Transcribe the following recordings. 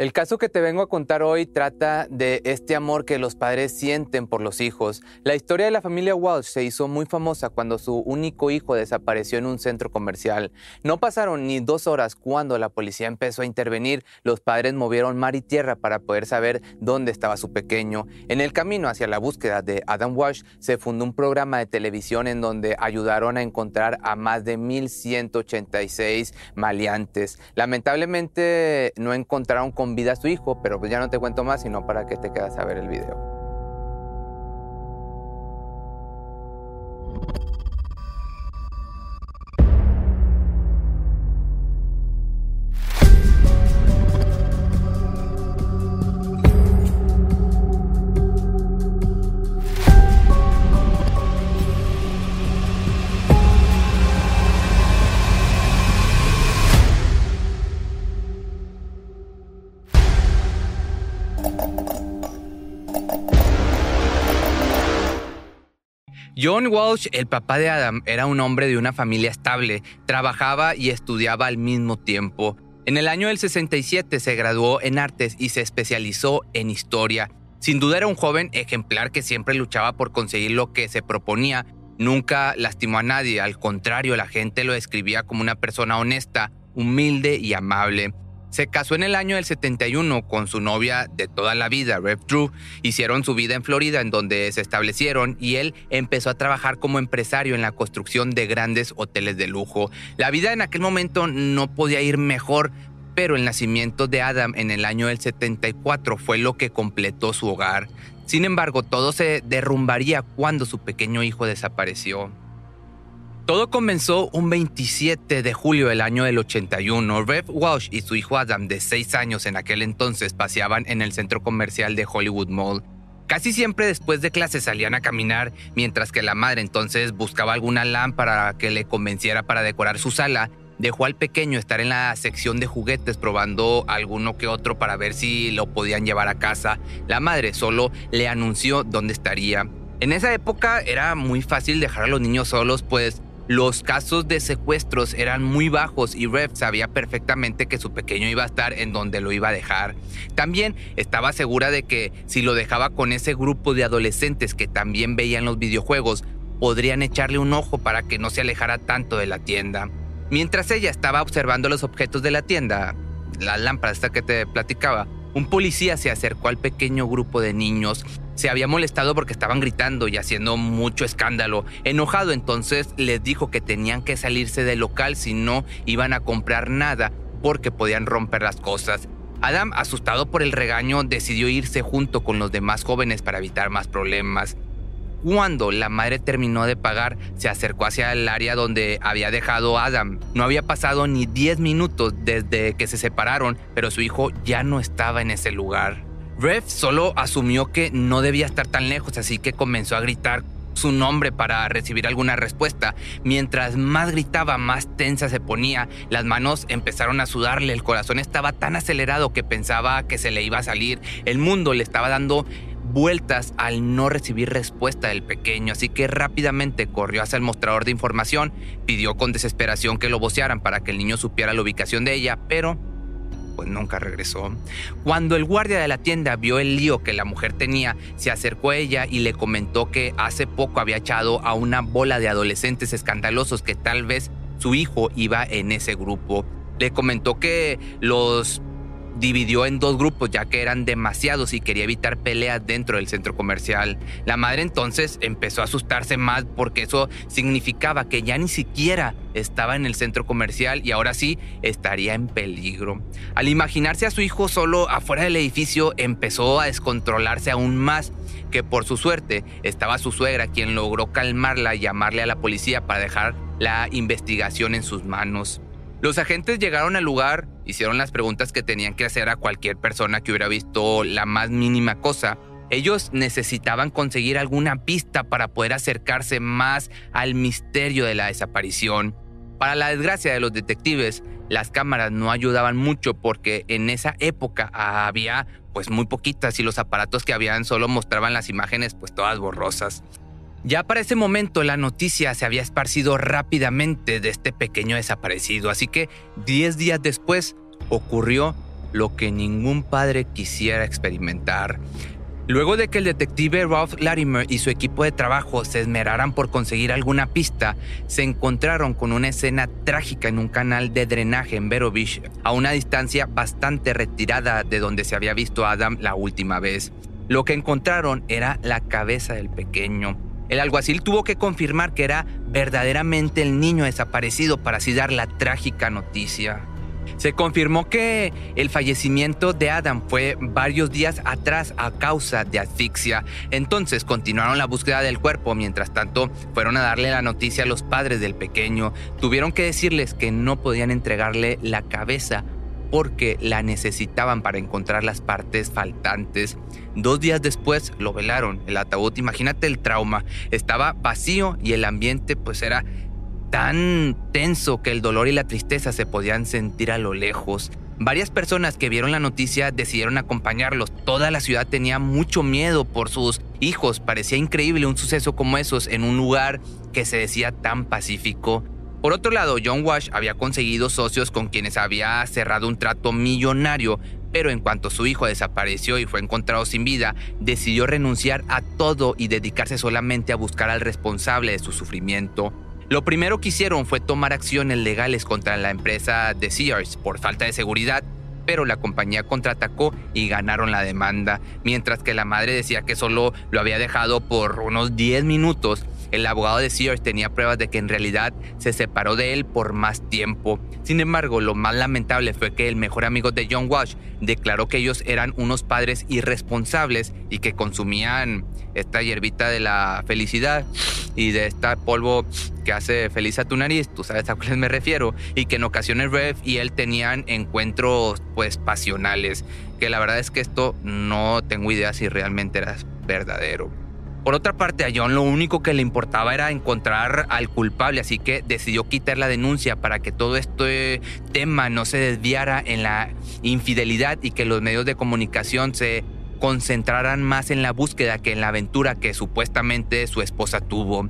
El caso que te vengo a contar hoy trata de este amor que los padres sienten por los hijos. La historia de la familia Walsh se hizo muy famosa cuando su único hijo desapareció en un centro comercial. No pasaron ni dos horas cuando la policía empezó a intervenir. Los padres movieron mar y tierra para poder saber dónde estaba su pequeño. En el camino hacia la búsqueda de Adam Walsh se fundó un programa de televisión en donde ayudaron a encontrar a más de 1.186 maleantes. Lamentablemente no encontraron con vida a su hijo, pero pues ya no te cuento más, sino para que te quedas a ver el video. John Walsh, el papá de Adam, era un hombre de una familia estable, trabajaba y estudiaba al mismo tiempo. En el año del 67 se graduó en artes y se especializó en historia. Sin duda era un joven ejemplar que siempre luchaba por conseguir lo que se proponía. Nunca lastimó a nadie, al contrario, la gente lo describía como una persona honesta, humilde y amable. Se casó en el año del 71 con su novia de toda la vida, Rev Drew. Hicieron su vida en Florida, en donde se establecieron, y él empezó a trabajar como empresario en la construcción de grandes hoteles de lujo. La vida en aquel momento no podía ir mejor, pero el nacimiento de Adam en el año del 74 fue lo que completó su hogar. Sin embargo, todo se derrumbaría cuando su pequeño hijo desapareció. Todo comenzó un 27 de julio del año del 81. Rev Walsh y su hijo Adam, de 6 años en aquel entonces, paseaban en el centro comercial de Hollywood Mall. Casi siempre después de clase salían a caminar, mientras que la madre entonces buscaba alguna lámpara que le convenciera para decorar su sala. Dejó al pequeño estar en la sección de juguetes probando alguno que otro para ver si lo podían llevar a casa. La madre solo le anunció dónde estaría. En esa época era muy fácil dejar a los niños solos, pues los casos de secuestros eran muy bajos y Rev sabía perfectamente que su pequeño iba a estar en donde lo iba a dejar. También estaba segura de que si lo dejaba con ese grupo de adolescentes que también veían los videojuegos, podrían echarle un ojo para que no se alejara tanto de la tienda. Mientras ella estaba observando los objetos de la tienda, la lámpara esta que te platicaba, un policía se acercó al pequeño grupo de niños. Se había molestado porque estaban gritando y haciendo mucho escándalo. Enojado entonces les dijo que tenían que salirse del local si no iban a comprar nada porque podían romper las cosas. Adam, asustado por el regaño, decidió irse junto con los demás jóvenes para evitar más problemas. Cuando la madre terminó de pagar, se acercó hacia el área donde había dejado Adam. No había pasado ni 10 minutos desde que se separaron, pero su hijo ya no estaba en ese lugar. Rev solo asumió que no debía estar tan lejos, así que comenzó a gritar su nombre para recibir alguna respuesta. Mientras más gritaba, más tensa se ponía. Las manos empezaron a sudarle, el corazón estaba tan acelerado que pensaba que se le iba a salir. El mundo le estaba dando vueltas al no recibir respuesta del pequeño, así que rápidamente corrió hacia el mostrador de información, pidió con desesperación que lo vocearan para que el niño supiera la ubicación de ella, pero pues nunca regresó. Cuando el guardia de la tienda vio el lío que la mujer tenía, se acercó a ella y le comentó que hace poco había echado a una bola de adolescentes escandalosos que tal vez su hijo iba en ese grupo. Le comentó que los dividió en dos grupos ya que eran demasiados y quería evitar peleas dentro del centro comercial. La madre entonces empezó a asustarse más porque eso significaba que ya ni siquiera estaba en el centro comercial y ahora sí estaría en peligro. Al imaginarse a su hijo solo afuera del edificio empezó a descontrolarse aún más que por su suerte estaba su suegra quien logró calmarla y llamarle a la policía para dejar la investigación en sus manos. Los agentes llegaron al lugar, hicieron las preguntas que tenían que hacer a cualquier persona que hubiera visto la más mínima cosa. Ellos necesitaban conseguir alguna pista para poder acercarse más al misterio de la desaparición. Para la desgracia de los detectives, las cámaras no ayudaban mucho porque en esa época había pues muy poquitas y los aparatos que habían solo mostraban las imágenes pues todas borrosas. Ya para ese momento la noticia se había esparcido rápidamente de este pequeño desaparecido, así que 10 días después ocurrió lo que ningún padre quisiera experimentar. Luego de que el detective Ralph Latimer y su equipo de trabajo se esmeraran por conseguir alguna pista, se encontraron con una escena trágica en un canal de drenaje en Vero a una distancia bastante retirada de donde se había visto a Adam la última vez. Lo que encontraron era la cabeza del pequeño. El alguacil tuvo que confirmar que era verdaderamente el niño desaparecido para así dar la trágica noticia. Se confirmó que el fallecimiento de Adam fue varios días atrás a causa de asfixia. Entonces continuaron la búsqueda del cuerpo. Mientras tanto, fueron a darle la noticia a los padres del pequeño. Tuvieron que decirles que no podían entregarle la cabeza porque la necesitaban para encontrar las partes faltantes. Dos días después lo velaron. El ataúd, imagínate el trauma, estaba vacío y el ambiente pues era tan tenso que el dolor y la tristeza se podían sentir a lo lejos. Varias personas que vieron la noticia decidieron acompañarlos. Toda la ciudad tenía mucho miedo por sus hijos. Parecía increíble un suceso como esos en un lugar que se decía tan pacífico. Por otro lado, John Wash había conseguido socios con quienes había cerrado un trato millonario, pero en cuanto su hijo desapareció y fue encontrado sin vida, decidió renunciar a todo y dedicarse solamente a buscar al responsable de su sufrimiento. Lo primero que hicieron fue tomar acciones legales contra la empresa de Sears por falta de seguridad, pero la compañía contraatacó y ganaron la demanda, mientras que la madre decía que solo lo había dejado por unos 10 minutos el abogado de Sears tenía pruebas de que en realidad se separó de él por más tiempo. Sin embargo, lo más lamentable fue que el mejor amigo de John Walsh declaró que ellos eran unos padres irresponsables y que consumían esta hierbita de la felicidad y de este polvo que hace feliz a tu nariz, tú sabes a cuáles me refiero, y que en ocasiones Rev y él tenían encuentros pues pasionales, que la verdad es que esto no tengo idea si realmente era verdadero. Por otra parte, a John lo único que le importaba era encontrar al culpable, así que decidió quitar la denuncia para que todo este tema no se desviara en la infidelidad y que los medios de comunicación se concentraran más en la búsqueda que en la aventura que supuestamente su esposa tuvo.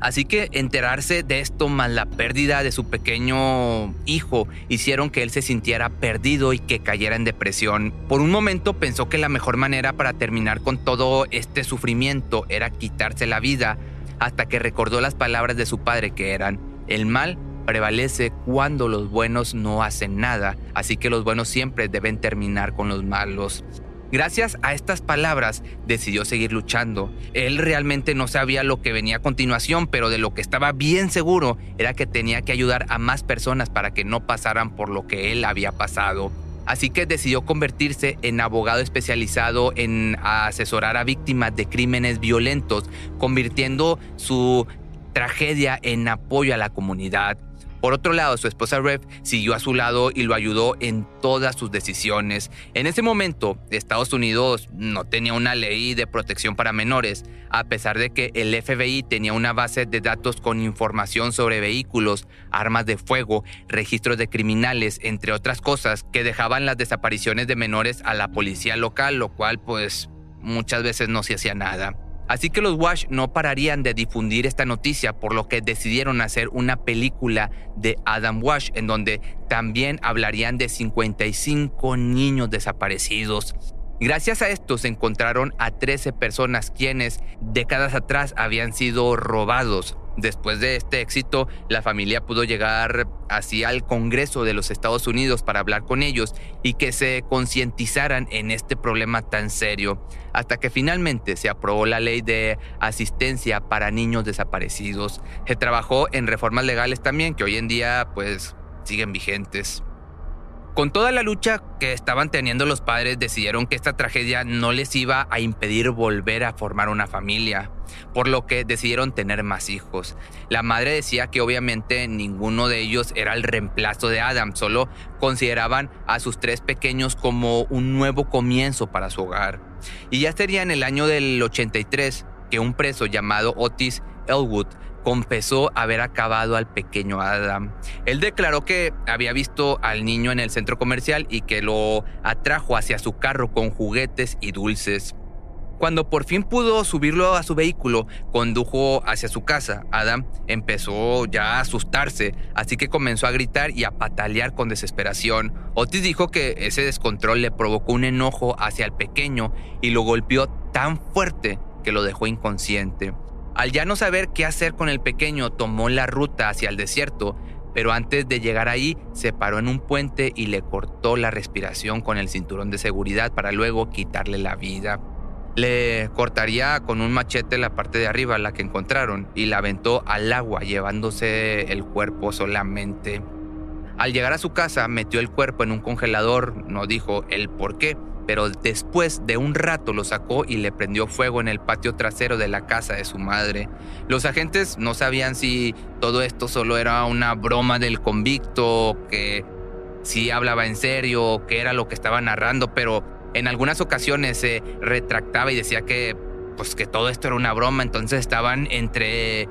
Así que enterarse de esto más la pérdida de su pequeño hijo hicieron que él se sintiera perdido y que cayera en depresión. Por un momento pensó que la mejor manera para terminar con todo este sufrimiento era quitarse la vida, hasta que recordó las palabras de su padre que eran, el mal prevalece cuando los buenos no hacen nada, así que los buenos siempre deben terminar con los malos. Gracias a estas palabras decidió seguir luchando. Él realmente no sabía lo que venía a continuación, pero de lo que estaba bien seguro era que tenía que ayudar a más personas para que no pasaran por lo que él había pasado. Así que decidió convertirse en abogado especializado en asesorar a víctimas de crímenes violentos, convirtiendo su tragedia en apoyo a la comunidad. Por otro lado, su esposa Rev siguió a su lado y lo ayudó en todas sus decisiones. En ese momento, Estados Unidos no tenía una ley de protección para menores, a pesar de que el FBI tenía una base de datos con información sobre vehículos, armas de fuego, registros de criminales, entre otras cosas, que dejaban las desapariciones de menores a la policía local, lo cual pues muchas veces no se hacía nada. Así que los Wash no pararían de difundir esta noticia, por lo que decidieron hacer una película de Adam Wash, en donde también hablarían de 55 niños desaparecidos. Gracias a esto se encontraron a 13 personas quienes décadas atrás habían sido robados. Después de este éxito, la familia pudo llegar así al Congreso de los Estados Unidos para hablar con ellos y que se concientizaran en este problema tan serio, hasta que finalmente se aprobó la ley de asistencia para niños desaparecidos. Se trabajó en reformas legales también que hoy en día pues siguen vigentes. Con toda la lucha que estaban teniendo los padres, decidieron que esta tragedia no les iba a impedir volver a formar una familia, por lo que decidieron tener más hijos. La madre decía que obviamente ninguno de ellos era el reemplazo de Adam, solo consideraban a sus tres pequeños como un nuevo comienzo para su hogar. Y ya sería en el año del 83 que un preso llamado Otis Elwood confesó haber acabado al pequeño Adam. Él declaró que había visto al niño en el centro comercial y que lo atrajo hacia su carro con juguetes y dulces. Cuando por fin pudo subirlo a su vehículo, condujo hacia su casa. Adam empezó ya a asustarse, así que comenzó a gritar y a patalear con desesperación. Otis dijo que ese descontrol le provocó un enojo hacia el pequeño y lo golpeó tan fuerte que lo dejó inconsciente. Al ya no saber qué hacer con el pequeño, tomó la ruta hacia el desierto, pero antes de llegar ahí se paró en un puente y le cortó la respiración con el cinturón de seguridad para luego quitarle la vida. Le cortaría con un machete la parte de arriba, la que encontraron, y la aventó al agua, llevándose el cuerpo solamente. Al llegar a su casa, metió el cuerpo en un congelador, no dijo el por qué, pero después de un rato lo sacó y le prendió fuego en el patio trasero de la casa de su madre. Los agentes no sabían si todo esto solo era una broma del convicto, que si hablaba en serio, qué era lo que estaba narrando, pero en algunas ocasiones se retractaba y decía que, pues, que todo esto era una broma, entonces estaban entre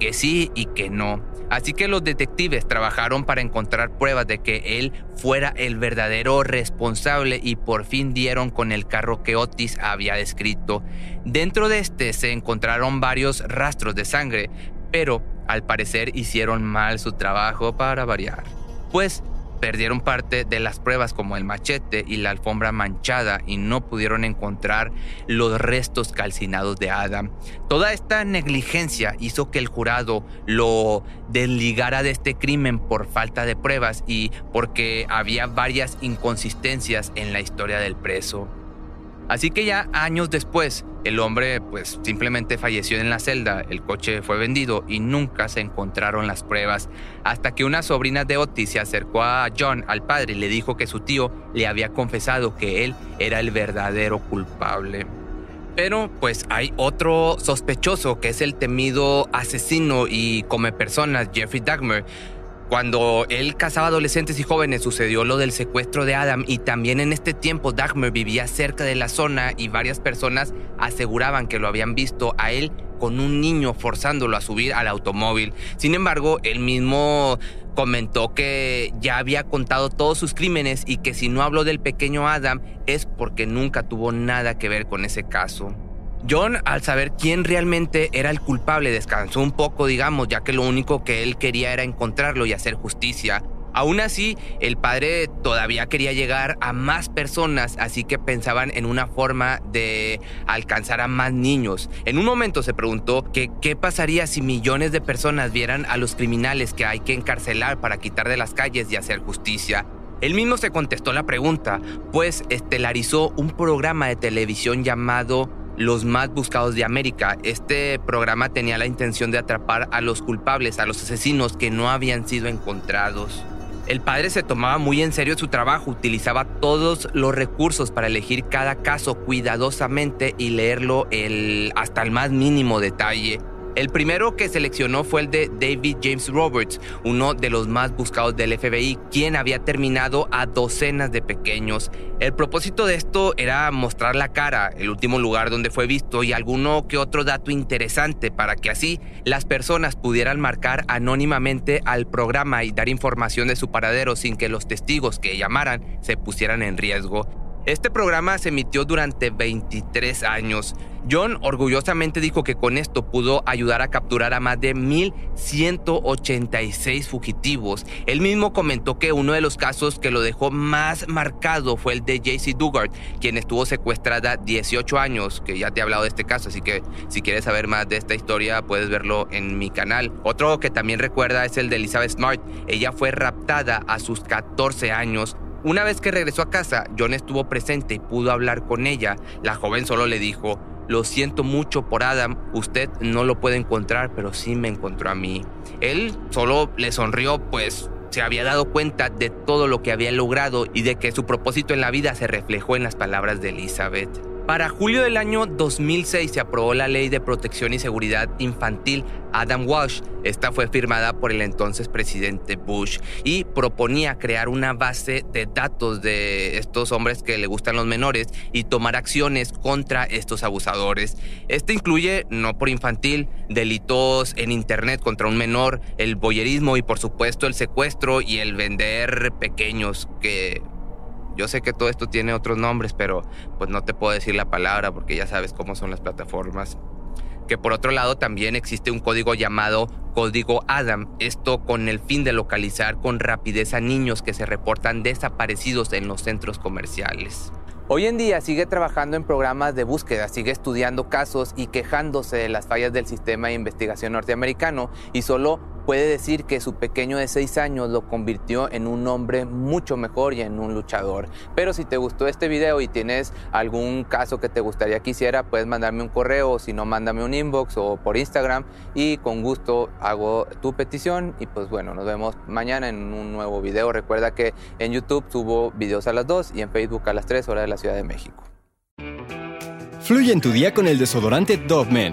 que sí y que no. Así que los detectives trabajaron para encontrar pruebas de que él fuera el verdadero responsable y por fin dieron con el carro que Otis había descrito. Dentro de este se encontraron varios rastros de sangre, pero al parecer hicieron mal su trabajo para variar. Pues Perdieron parte de las pruebas como el machete y la alfombra manchada y no pudieron encontrar los restos calcinados de Adam. Toda esta negligencia hizo que el jurado lo desligara de este crimen por falta de pruebas y porque había varias inconsistencias en la historia del preso. Así que ya años después, el hombre pues simplemente falleció en la celda, el coche fue vendido y nunca se encontraron las pruebas, hasta que una sobrina de Otis se acercó a John, al padre, y le dijo que su tío le había confesado que él era el verdadero culpable. Pero pues hay otro sospechoso que es el temido asesino y come personas Jeffrey Dahmer, cuando él cazaba adolescentes y jóvenes sucedió lo del secuestro de Adam y también en este tiempo Dagmar vivía cerca de la zona y varias personas aseguraban que lo habían visto a él con un niño forzándolo a subir al automóvil. Sin embargo, él mismo comentó que ya había contado todos sus crímenes y que si no habló del pequeño Adam es porque nunca tuvo nada que ver con ese caso. John, al saber quién realmente era el culpable, descansó un poco, digamos, ya que lo único que él quería era encontrarlo y hacer justicia. Aún así, el padre todavía quería llegar a más personas, así que pensaban en una forma de alcanzar a más niños. En un momento se preguntó que qué pasaría si millones de personas vieran a los criminales que hay que encarcelar para quitar de las calles y hacer justicia. Él mismo se contestó la pregunta, pues estelarizó un programa de televisión llamado los más buscados de América. Este programa tenía la intención de atrapar a los culpables, a los asesinos que no habían sido encontrados. El padre se tomaba muy en serio su trabajo, utilizaba todos los recursos para elegir cada caso cuidadosamente y leerlo el, hasta el más mínimo detalle. El primero que seleccionó fue el de David James Roberts, uno de los más buscados del FBI, quien había terminado a docenas de pequeños. El propósito de esto era mostrar la cara, el último lugar donde fue visto y alguno que otro dato interesante para que así las personas pudieran marcar anónimamente al programa y dar información de su paradero sin que los testigos que llamaran se pusieran en riesgo. Este programa se emitió durante 23 años. John orgullosamente dijo que con esto pudo ayudar a capturar a más de 1.186 fugitivos. Él mismo comentó que uno de los casos que lo dejó más marcado fue el de JC Dugard, quien estuvo secuestrada 18 años, que ya te he hablado de este caso, así que si quieres saber más de esta historia puedes verlo en mi canal. Otro que también recuerda es el de Elizabeth Smart. Ella fue raptada a sus 14 años una vez que regresó a casa, John estuvo presente y pudo hablar con ella. La joven solo le dijo, lo siento mucho por Adam, usted no lo puede encontrar, pero sí me encontró a mí. Él solo le sonrió, pues se había dado cuenta de todo lo que había logrado y de que su propósito en la vida se reflejó en las palabras de Elizabeth. Para julio del año 2006 se aprobó la Ley de Protección y Seguridad Infantil Adam Walsh. Esta fue firmada por el entonces presidente Bush y proponía crear una base de datos de estos hombres que le gustan los menores y tomar acciones contra estos abusadores. Este incluye, no por infantil, delitos en Internet contra un menor, el boyerismo y por supuesto el secuestro y el vender pequeños que yo sé que todo esto tiene otros nombres, pero pues no te puedo decir la palabra porque ya sabes cómo son las plataformas. Que por otro lado también existe un código llamado Código Adam, esto con el fin de localizar con rapidez a niños que se reportan desaparecidos en los centros comerciales. Hoy en día sigue trabajando en programas de búsqueda, sigue estudiando casos y quejándose de las fallas del sistema de investigación norteamericano y solo puede decir que su pequeño de 6 años lo convirtió en un hombre mucho mejor y en un luchador. Pero si te gustó este video y tienes algún caso que te gustaría que hiciera, puedes mandarme un correo si no, mándame un inbox o por Instagram y con gusto hago tu petición y pues bueno, nos vemos mañana en un nuevo video. Recuerda que en YouTube subo videos a las 2 y en Facebook a las 3 horas de la Ciudad de México. Fluye en tu día con el desodorante Dove Men,